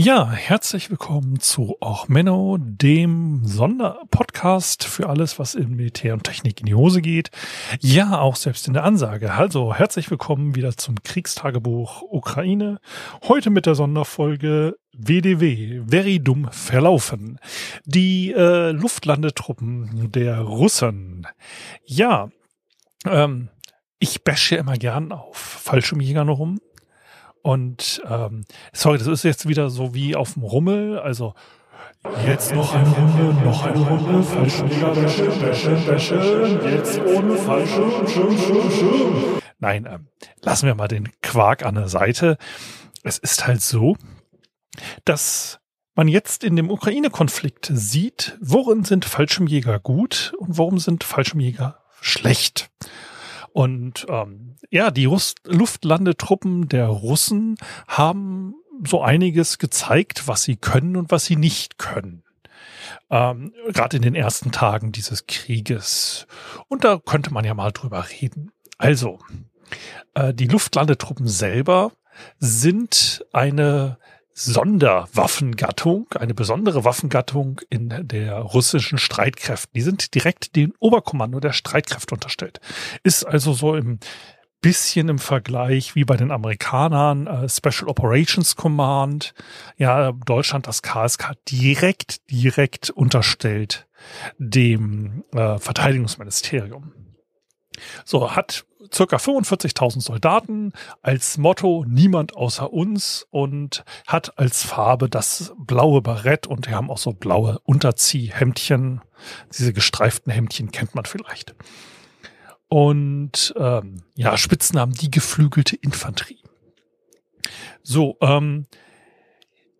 Ja, herzlich willkommen zu Auch Menno, dem Sonderpodcast für alles, was in Militär und Technik in die Hose geht. Ja, auch selbst in der Ansage. Also herzlich willkommen wieder zum Kriegstagebuch Ukraine. Heute mit der Sonderfolge WDW, very dumm verlaufen. Die äh, Luftlandetruppen der Russen. Ja, ähm, ich bashe immer gern auf Fallschirmjägern rum. Und ähm, sorry, das ist jetzt wieder so wie auf dem Rummel. Also Jetzt noch eine Runde, noch eine Runde, Fallschirmjäger, Bäsche, Bäsche, Bäsche, jetzt ohne Fallschirm, Schirm, Schirm, Schirm. Nein, ähm, lassen wir mal den Quark an der Seite. Es ist halt so, dass man jetzt in dem Ukraine-Konflikt sieht, worin sind Fallschirmjäger gut und warum sind Fallschirmjäger schlecht. Und ähm, ja, die Rus Luftlandetruppen der Russen haben so einiges gezeigt, was sie können und was sie nicht können. Ähm, Gerade in den ersten Tagen dieses Krieges. Und da könnte man ja mal drüber reden. Also, äh, die Luftlandetruppen selber sind eine Sonderwaffengattung, eine besondere Waffengattung in der russischen Streitkräften. Die sind direkt dem Oberkommando der Streitkräfte unterstellt. Ist also so im bisschen im Vergleich wie bei den Amerikanern äh, Special Operations Command, ja, Deutschland das KSK direkt, direkt unterstellt dem äh, Verteidigungsministerium. So, hat circa 45.000 Soldaten als Motto niemand außer uns und hat als Farbe das blaue Barett und die haben auch so blaue Unterziehhemdchen. Diese gestreiften Hemdchen kennt man vielleicht. Und ähm, ja, Spitznamen die geflügelte Infanterie. So, ähm,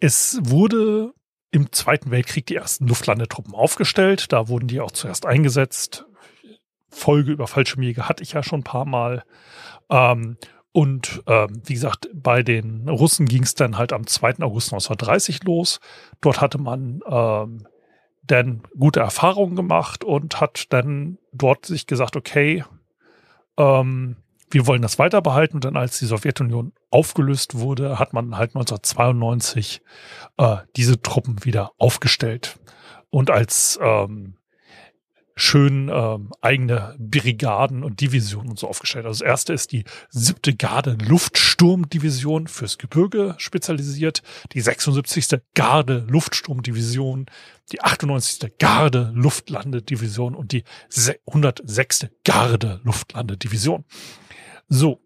es wurde im Zweiten Weltkrieg die ersten Luftlandetruppen aufgestellt. Da wurden die auch zuerst eingesetzt. Folge über Fallschirmjäger hatte ich ja schon ein paar Mal. Ähm, und ähm, wie gesagt, bei den Russen ging es dann halt am 2. August 1930 los. Dort hatte man ähm, dann gute Erfahrungen gemacht und hat dann dort sich gesagt, okay, ähm, wir wollen das weiter behalten. Und dann, als die Sowjetunion aufgelöst wurde, hat man halt 1992 äh, diese Truppen wieder aufgestellt. Und als ähm, schön ähm, eigene Brigaden und Divisionen und so aufgestellt. Also das erste ist die siebte Garde Luftsturmdivision fürs Gebirge spezialisiert, die 76. Garde Luftsturmdivision, die 98. Garde Luftlandedivision und die 106. Garde Luftlandedivision. So,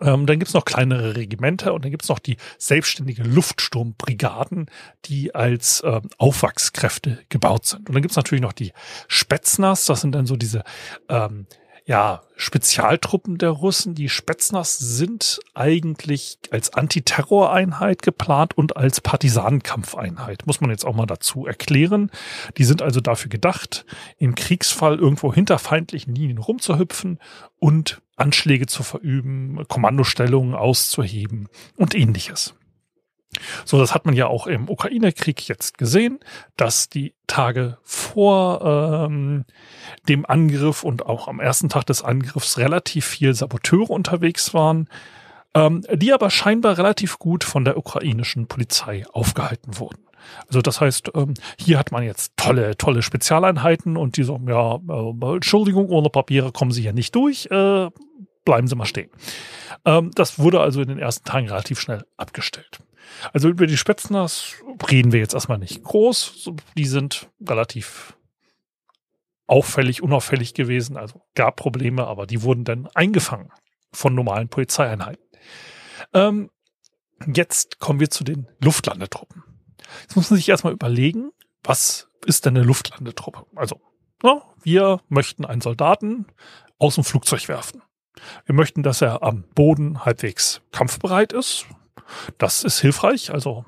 ähm, dann gibt's noch kleinere Regimenter und dann gibt's noch die selbstständige Luftsturmbrigaden, die als ähm, Aufwachskräfte gebaut sind. Und dann gibt's natürlich noch die Spätzners, das sind dann so diese ähm, ja, Spezialtruppen der Russen. Die Spätzners sind eigentlich als Antiterroreinheit geplant und als Partisanenkampfeinheit. Muss man jetzt auch mal dazu erklären. Die sind also dafür gedacht, im Kriegsfall irgendwo hinter feindlichen Linien rumzuhüpfen und Anschläge zu verüben, Kommandostellungen auszuheben und ähnliches. So, das hat man ja auch im Ukraine-Krieg jetzt gesehen, dass die Tage vor ähm, dem Angriff und auch am ersten Tag des Angriffs relativ viel Saboteure unterwegs waren, ähm, die aber scheinbar relativ gut von der ukrainischen Polizei aufgehalten wurden. Also das heißt, ähm, hier hat man jetzt tolle, tolle Spezialeinheiten und die sagen, ja, äh, Entschuldigung, ohne Papiere kommen Sie hier nicht durch, äh, bleiben Sie mal stehen. Ähm, das wurde also in den ersten Tagen relativ schnell abgestellt. Also über die Spätzners reden wir jetzt erstmal nicht groß. Die sind relativ auffällig, unauffällig gewesen. Also gab Probleme, aber die wurden dann eingefangen von normalen Polizeieinheiten. Ähm, jetzt kommen wir zu den Luftlandetruppen. Jetzt muss man sich erstmal überlegen, was ist denn eine Luftlandetruppe? Also, na, wir möchten einen Soldaten aus dem Flugzeug werfen. Wir möchten, dass er am Boden halbwegs kampfbereit ist, das ist hilfreich. Also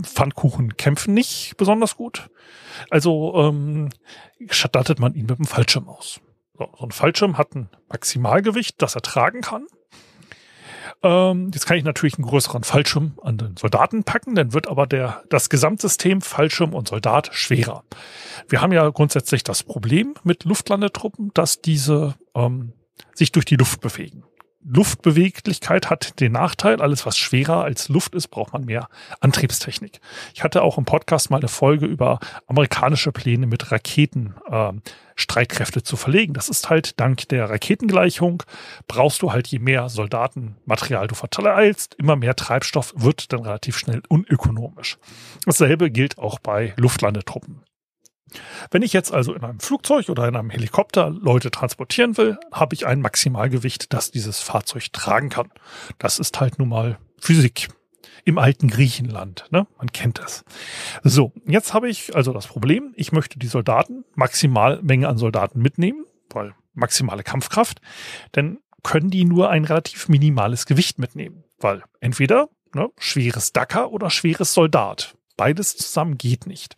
Pfannkuchen kämpfen nicht besonders gut. Also ähm, stattet man ihn mit einem Fallschirm aus. So, so ein Fallschirm hat ein Maximalgewicht, das er tragen kann. Ähm, jetzt kann ich natürlich einen größeren Fallschirm an den Soldaten packen, dann wird aber der, das Gesamtsystem Fallschirm und Soldat schwerer. Wir haben ja grundsätzlich das Problem mit Luftlandetruppen, dass diese ähm, sich durch die Luft bewegen. Luftbeweglichkeit hat den Nachteil, alles was schwerer als Luft ist, braucht man mehr Antriebstechnik. Ich hatte auch im Podcast mal eine Folge über amerikanische Pläne mit Raketen äh, Streitkräfte zu verlegen. Das ist halt dank der Raketengleichung brauchst du halt je mehr Soldatenmaterial du verteilst, immer mehr Treibstoff wird dann relativ schnell unökonomisch. Dasselbe gilt auch bei Luftlandetruppen. Wenn ich jetzt also in einem Flugzeug oder in einem Helikopter Leute transportieren will, habe ich ein Maximalgewicht, das dieses Fahrzeug tragen kann. Das ist halt nun mal Physik im alten Griechenland. Ne? Man kennt das. So, jetzt habe ich also das Problem, ich möchte die Soldaten, Maximalmenge an Soldaten mitnehmen, weil maximale Kampfkraft, dann können die nur ein relativ minimales Gewicht mitnehmen, weil entweder ne, schweres Dacker oder schweres Soldat. Beides zusammen geht nicht.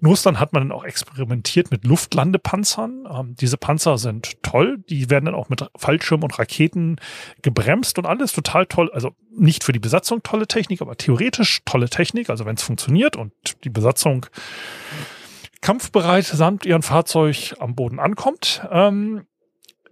In Russland hat man dann auch experimentiert mit Luftlandepanzern. Ähm, diese Panzer sind toll. Die werden dann auch mit Fallschirm und Raketen gebremst und alles total toll. Also nicht für die Besatzung tolle Technik, aber theoretisch tolle Technik. Also wenn es funktioniert und die Besatzung kampfbereit samt ihrem Fahrzeug am Boden ankommt. Ähm,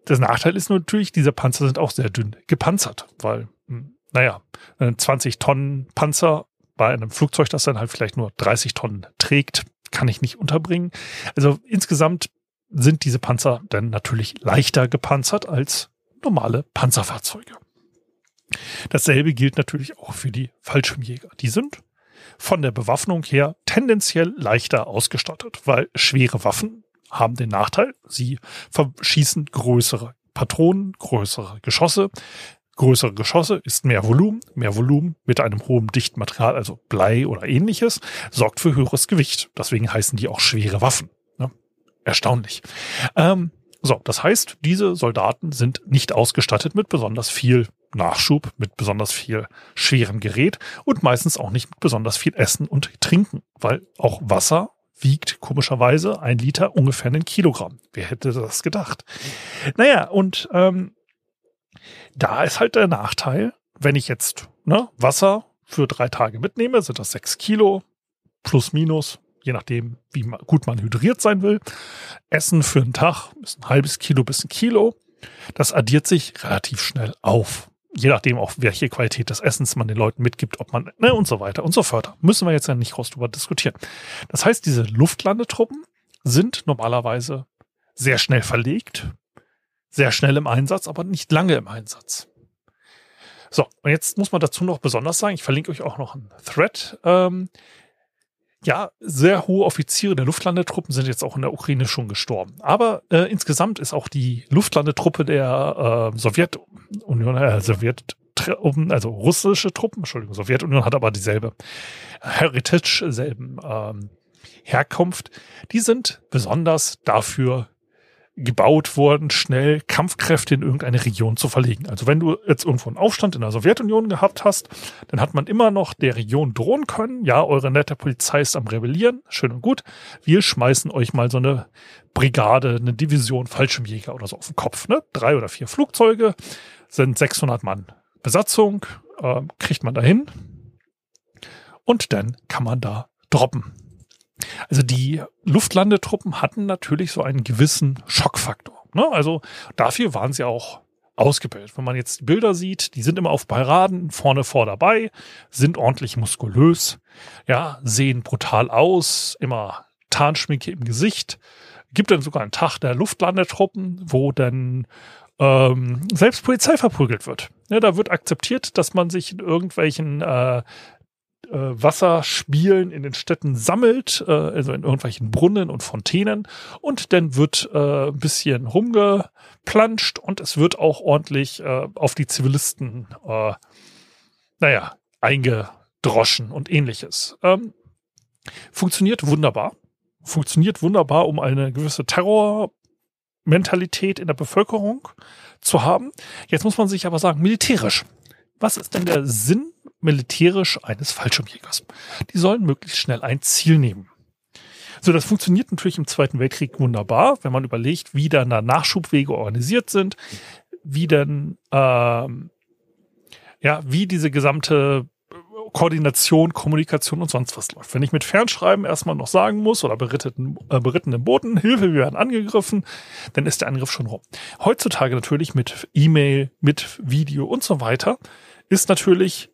das Nachteil ist natürlich, diese Panzer sind auch sehr dünn gepanzert, weil, hm, naja, 20 Tonnen Panzer bei einem Flugzeug, das dann halt vielleicht nur 30 Tonnen trägt, kann ich nicht unterbringen. Also insgesamt sind diese Panzer dann natürlich leichter gepanzert als normale Panzerfahrzeuge. Dasselbe gilt natürlich auch für die Fallschirmjäger. Die sind von der Bewaffnung her tendenziell leichter ausgestattet, weil schwere Waffen haben den Nachteil, sie verschießen größere Patronen, größere Geschosse, Größere Geschosse ist mehr Volumen. Mehr Volumen mit einem hohen Dichtmaterial, also Blei oder ähnliches, sorgt für höheres Gewicht. Deswegen heißen die auch schwere Waffen. Ne? Erstaunlich. Ähm, so, das heißt, diese Soldaten sind nicht ausgestattet mit besonders viel Nachschub, mit besonders viel schwerem Gerät und meistens auch nicht mit besonders viel Essen und Trinken, weil auch Wasser wiegt komischerweise ein Liter ungefähr einen Kilogramm. Wer hätte das gedacht? Naja, und ähm, da ist halt der Nachteil, wenn ich jetzt ne, Wasser für drei Tage mitnehme, sind das sechs Kilo plus minus, je nachdem, wie gut man hydriert sein will. Essen für einen Tag ist ein halbes Kilo bis ein Kilo. Das addiert sich relativ schnell auf. Je nachdem auch, welche Qualität des Essens man den Leuten mitgibt, ob man, ne, und so weiter und so fort. Müssen wir jetzt ja nicht groß drüber diskutieren. Das heißt, diese Luftlandetruppen sind normalerweise sehr schnell verlegt, sehr schnell im Einsatz, aber nicht lange im Einsatz. So, und jetzt muss man dazu noch besonders sagen, ich verlinke euch auch noch einen Thread. Ähm, ja, sehr hohe Offiziere der Luftlandetruppen sind jetzt auch in der Ukraine schon gestorben. Aber äh, insgesamt ist auch die Luftlandetruppe der äh, Sowjetunion, äh, Sowjet, also russische Truppen, Entschuldigung, Sowjetunion hat aber dieselbe Heritage, selben ähm, Herkunft. Die sind besonders dafür gebaut worden, schnell Kampfkräfte in irgendeine Region zu verlegen. Also wenn du jetzt irgendwo einen Aufstand in der Sowjetunion gehabt hast, dann hat man immer noch der Region drohen können. Ja, eure nette Polizei ist am Rebellieren, schön und gut. Wir schmeißen euch mal so eine Brigade, eine Division Fallschirmjäger oder so auf den Kopf. Ne? Drei oder vier Flugzeuge sind 600 Mann Besatzung, äh, kriegt man dahin und dann kann man da droppen. Also die Luftlandetruppen hatten natürlich so einen gewissen Schockfaktor. Ne? Also dafür waren sie auch ausgebildet. Wenn man jetzt Bilder sieht, die sind immer auf Paraden, vorne vor dabei, sind ordentlich muskulös, ja, sehen brutal aus, immer Tarnschminke im Gesicht. Gibt dann sogar einen Tag der Luftlandetruppen, wo dann ähm, selbst Polizei verprügelt wird. Ja, da wird akzeptiert, dass man sich in irgendwelchen äh, äh, Wasserspielen in den Städten sammelt, äh, also in irgendwelchen Brunnen und Fontänen. Und dann wird äh, ein bisschen rumgeplanscht und es wird auch ordentlich äh, auf die Zivilisten, äh, naja, eingedroschen und ähnliches. Ähm, funktioniert wunderbar. Funktioniert wunderbar, um eine gewisse Terrormentalität in der Bevölkerung zu haben. Jetzt muss man sich aber sagen, militärisch. Was ist denn der Sinn militärisch eines Fallschirmjägers. Die sollen möglichst schnell ein Ziel nehmen. So, das funktioniert natürlich im Zweiten Weltkrieg wunderbar, wenn man überlegt, wie dann da Nachschubwege organisiert sind, wie dann ähm, ja, wie diese gesamte Koordination, Kommunikation und sonst was läuft. Wenn ich mit Fernschreiben erstmal noch sagen muss oder beritteten, äh, berittenen Booten, Hilfe, wir werden angegriffen, dann ist der Angriff schon rum. Heutzutage natürlich mit E-Mail, mit Video und so weiter, ist natürlich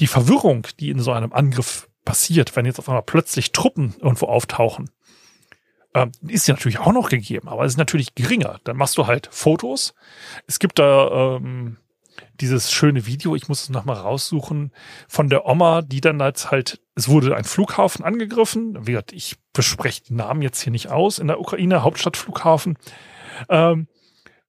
die Verwirrung, die in so einem Angriff passiert, wenn jetzt auf einmal plötzlich Truppen irgendwo auftauchen, ähm, ist ja natürlich auch noch gegeben, aber es ist natürlich geringer. Dann machst du halt Fotos. Es gibt da ähm, dieses schöne Video, ich muss es nochmal raussuchen, von der Oma, die dann als halt, es wurde ein Flughafen angegriffen. Wie gesagt, ich bespreche den Namen jetzt hier nicht aus, in der Ukraine, Hauptstadtflughafen. Ähm,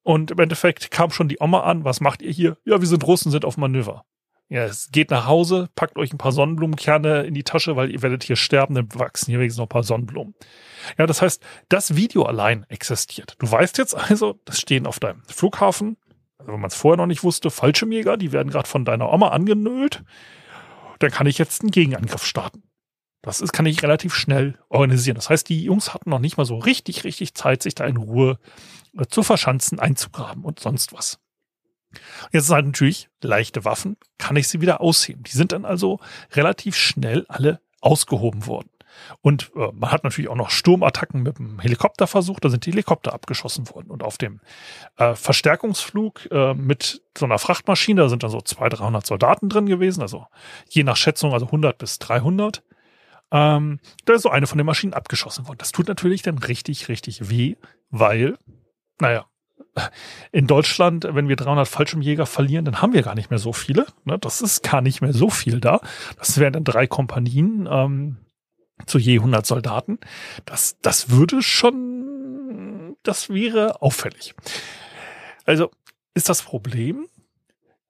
und im Endeffekt kam schon die Oma an, was macht ihr hier? Ja, wir sind Russen, sind auf Manöver. Ja, es geht nach Hause, packt euch ein paar Sonnenblumenkerne in die Tasche, weil ihr werdet hier sterben, dann wachsen hier wenigstens noch ein paar Sonnenblumen. Ja, das heißt, das Video allein existiert. Du weißt jetzt also, das stehen auf deinem Flughafen, also wenn man es vorher noch nicht wusste, Fallschirmjäger, die werden gerade von deiner Oma angenölt. Dann kann ich jetzt einen Gegenangriff starten. Das ist, kann ich relativ schnell organisieren. Das heißt, die Jungs hatten noch nicht mal so richtig, richtig Zeit, sich da in Ruhe zu verschanzen, einzugraben und sonst was. Jetzt sind halt natürlich leichte Waffen, kann ich sie wieder ausheben. Die sind dann also relativ schnell alle ausgehoben worden. Und äh, man hat natürlich auch noch Sturmattacken mit dem Helikopter versucht, da sind die Helikopter abgeschossen worden. Und auf dem äh, Verstärkungsflug äh, mit so einer Frachtmaschine, da sind dann so 200, 300 Soldaten drin gewesen, also je nach Schätzung also 100 bis 300. Ähm, da ist so eine von den Maschinen abgeschossen worden. Das tut natürlich dann richtig, richtig weh, weil, naja, in Deutschland, wenn wir 300 Fallschirmjäger verlieren, dann haben wir gar nicht mehr so viele. Ne? Das ist gar nicht mehr so viel da. Das wären dann drei Kompanien ähm, zu je 100 Soldaten. Das, das würde schon, das wäre auffällig. Also ist das Problem,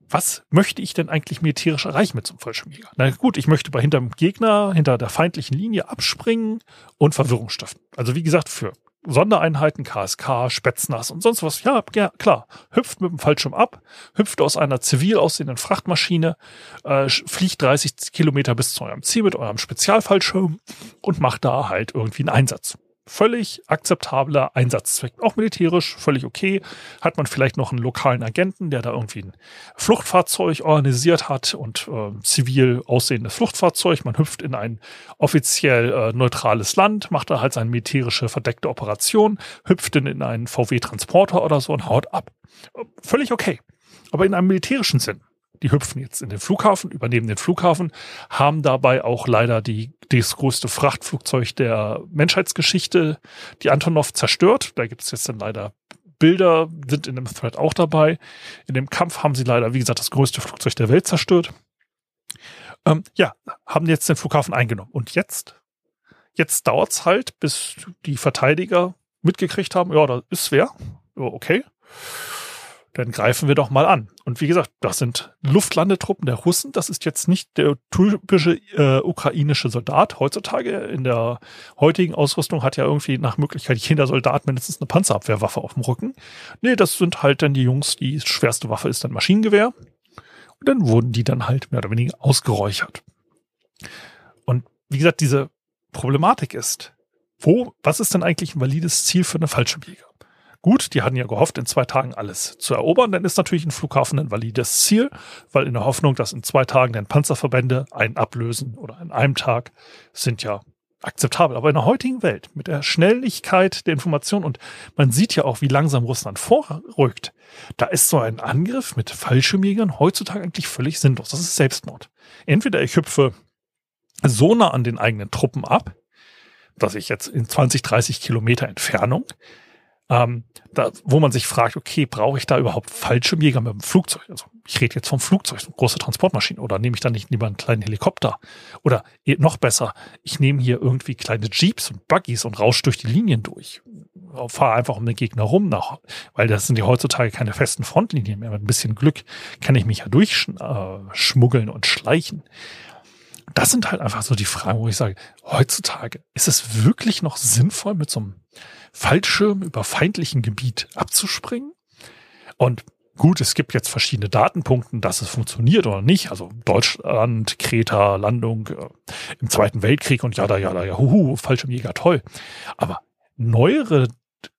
was möchte ich denn eigentlich militärisch erreichen mit so einem Fallschirmjäger? Na gut, ich möchte bei hinterm Gegner, hinter der feindlichen Linie abspringen und Verwirrung stiften. Also wie gesagt, für Sondereinheiten, KSK, Spätznaz und sonst was. Ja, ja, klar. Hüpft mit dem Fallschirm ab, hüpft aus einer zivil aussehenden Frachtmaschine, äh, fliegt 30 Kilometer bis zu eurem Ziel mit eurem Spezialfallschirm und macht da halt irgendwie einen Einsatz völlig akzeptabler Einsatzzweck. Auch militärisch völlig okay. Hat man vielleicht noch einen lokalen Agenten, der da irgendwie ein Fluchtfahrzeug organisiert hat und äh, zivil aussehendes Fluchtfahrzeug. Man hüpft in ein offiziell äh, neutrales Land, macht da halt seine militärische verdeckte Operation, hüpft in, in einen VW-Transporter oder so und haut ab. Völlig okay. Aber in einem militärischen Sinn die hüpfen jetzt in den Flughafen, übernehmen den Flughafen, haben dabei auch leider die, das größte Frachtflugzeug der Menschheitsgeschichte, die Antonov, zerstört. Da gibt es jetzt dann leider Bilder, sind in dem Thread auch dabei. In dem Kampf haben sie leider, wie gesagt, das größte Flugzeug der Welt zerstört. Ähm, ja, haben jetzt den Flughafen eingenommen. Und jetzt? Jetzt dauert's halt, bis die Verteidiger mitgekriegt haben, ja, da ist wer. Ja, okay dann greifen wir doch mal an. Und wie gesagt, das sind Luftlandetruppen der Russen. Das ist jetzt nicht der typische äh, ukrainische Soldat. Heutzutage in der heutigen Ausrüstung hat ja irgendwie nach Möglichkeit jeder Soldat mindestens eine Panzerabwehrwaffe auf dem Rücken. Nee, das sind halt dann die Jungs, die schwerste Waffe ist dann Maschinengewehr. Und dann wurden die dann halt mehr oder weniger ausgeräuchert. Und wie gesagt, diese Problematik ist, wo, was ist denn eigentlich ein valides Ziel für eine Fallschirmjäger? Gut, die hatten ja gehofft, in zwei Tagen alles zu erobern. Dann ist natürlich ein Flughafen ein valides Ziel, weil in der Hoffnung, dass in zwei Tagen dann Panzerverbände einen ablösen oder in einem Tag sind ja akzeptabel. Aber in der heutigen Welt mit der Schnelligkeit der Information und man sieht ja auch, wie langsam Russland vorrückt, da ist so ein Angriff mit Fallschirmjägern heutzutage eigentlich völlig sinnlos. Das ist Selbstmord. Entweder ich hüpfe so nah an den eigenen Truppen ab, dass ich jetzt in 20, 30 Kilometer Entfernung ähm, da, wo man sich fragt, okay, brauche ich da überhaupt Fallschirmjäger mit dem Flugzeug? Also ich rede jetzt vom Flugzeug, so große Transportmaschine, oder nehme ich dann nicht lieber einen kleinen Helikopter? Oder noch besser, ich nehme hier irgendwie kleine Jeeps und Buggies und rausche durch die Linien durch. Fahre einfach um den Gegner rum, nach, weil das sind ja heutzutage keine festen Frontlinien mehr. Mit ein bisschen Glück kann ich mich ja durchschmuggeln äh, und schleichen. Das sind halt einfach so die Fragen, wo ich sage, heutzutage ist es wirklich noch sinnvoll, mit so einem Fallschirm über feindlichen Gebiet abzuspringen. Und gut, es gibt jetzt verschiedene Datenpunkte, dass es funktioniert oder nicht. Also Deutschland, Kreta, Landung äh, im Zweiten Weltkrieg und ja, da, ja, da, ja, huhu, Fallschirmjäger, toll. Aber neuere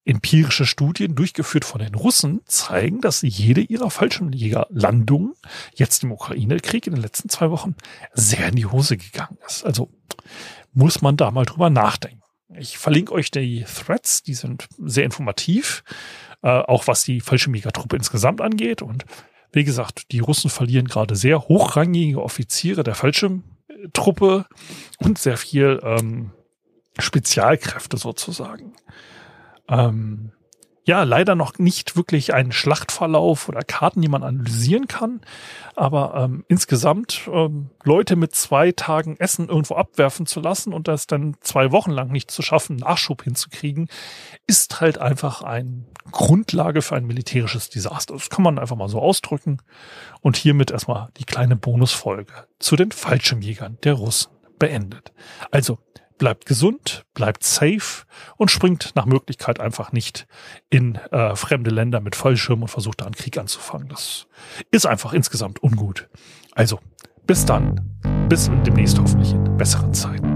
empirische Studien durchgeführt von den Russen zeigen, dass jede ihrer Fallschirmjägerlandungen jetzt im Ukraine-Krieg in den letzten zwei Wochen sehr in die Hose gegangen ist. Also muss man da mal drüber nachdenken. Ich verlinke euch die Threads, die sind sehr informativ, äh, auch was die Fallschirmjägertruppe insgesamt angeht. Und wie gesagt, die Russen verlieren gerade sehr hochrangige Offiziere der Fallschirmtruppe und sehr viel ähm, Spezialkräfte sozusagen. Ähm, ja, leider noch nicht wirklich einen Schlachtverlauf oder Karten, die man analysieren kann. Aber ähm, insgesamt ähm, Leute mit zwei Tagen Essen irgendwo abwerfen zu lassen und das dann zwei Wochen lang nicht zu schaffen, Nachschub hinzukriegen, ist halt einfach eine Grundlage für ein militärisches Desaster. Das kann man einfach mal so ausdrücken. Und hiermit erstmal die kleine Bonusfolge zu den Fallschirmjägern der Russen beendet. Also bleibt gesund, bleibt safe und springt nach Möglichkeit einfach nicht in äh, fremde Länder mit Fallschirm und versucht da einen Krieg anzufangen. Das ist einfach insgesamt ungut. Also, bis dann. Bis demnächst hoffentlich in besseren Zeiten.